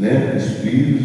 né? Os filhos,